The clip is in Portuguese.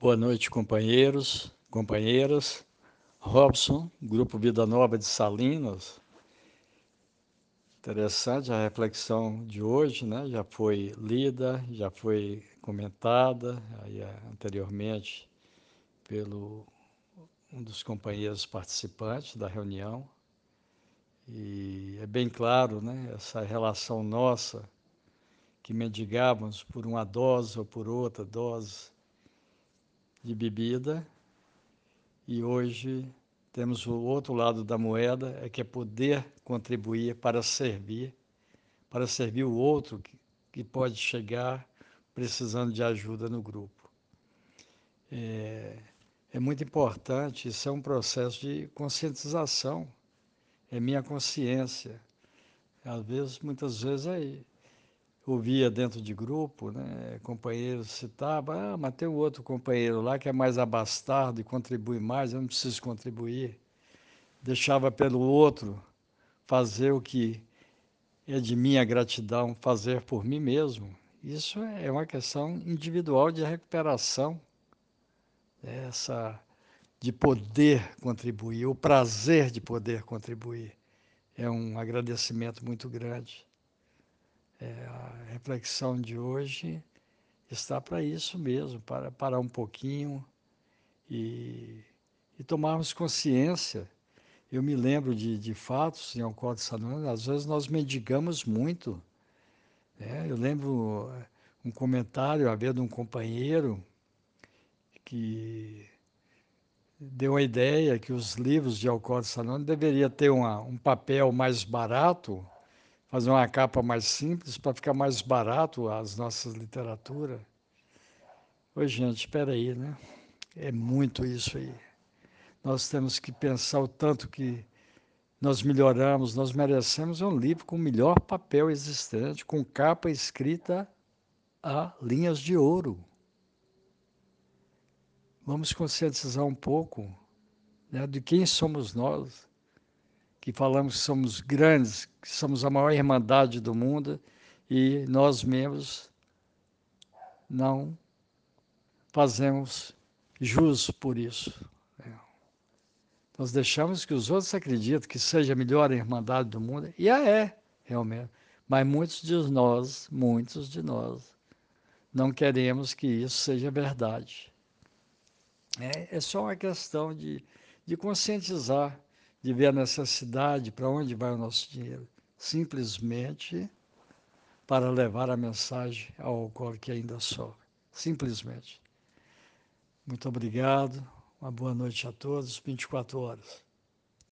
Boa noite, companheiros, companheiras. Robson, Grupo Vida Nova de Salinas. Interessante a reflexão de hoje, né? Já foi lida, já foi comentada aí, anteriormente pelo um dos companheiros participantes da reunião. E é bem claro, né? Essa relação nossa que mendigávamos por uma dose ou por outra dose de bebida, e hoje temos o outro lado da moeda, é que é poder contribuir para servir, para servir o outro que, que pode chegar precisando de ajuda no grupo. É, é muito importante, isso é um processo de conscientização, é minha consciência. Às vezes, muitas vezes, aí, ouvia dentro de grupo, né, companheiros citavam, ah, mas tem outro companheiro lá que é mais abastado e contribui mais, eu não preciso contribuir. Deixava pelo outro fazer o que é de minha gratidão fazer por mim mesmo. Isso é uma questão individual de recuperação, né, essa de poder contribuir, o prazer de poder contribuir. É um agradecimento muito grande. É, a reflexão de hoje está para isso mesmo, para parar um pouquinho e, e tomarmos consciência. Eu me lembro de, de fatos em Alcoólicos Anônimos, às vezes nós mendigamos muito. Né? Eu lembro eh, um comentário, havia de um companheiro que deu a ideia que os livros de Alcoólicos Anônimos deveriam ter uma, um papel mais barato fazer uma capa mais simples para ficar mais barato as nossas literaturas. Oi, gente, espera aí, né? É muito isso aí. Nós temos que pensar o tanto que nós melhoramos, nós merecemos um livro com o melhor papel existente, com capa escrita a linhas de ouro. Vamos conscientizar um pouco né, de quem somos nós, que falamos que somos grandes, que somos a maior irmandade do mundo e nós mesmos não fazemos jus por isso. É. Nós deixamos que os outros acreditem que seja a melhor irmandade do mundo, e a é, realmente. Mas muitos de nós, muitos de nós, não queremos que isso seja verdade. É, é só uma questão de, de conscientizar de ver a necessidade, para onde vai o nosso dinheiro. Simplesmente para levar a mensagem ao alcoólico que ainda sofre. Simplesmente. Muito obrigado. Uma boa noite a todos. 24 horas.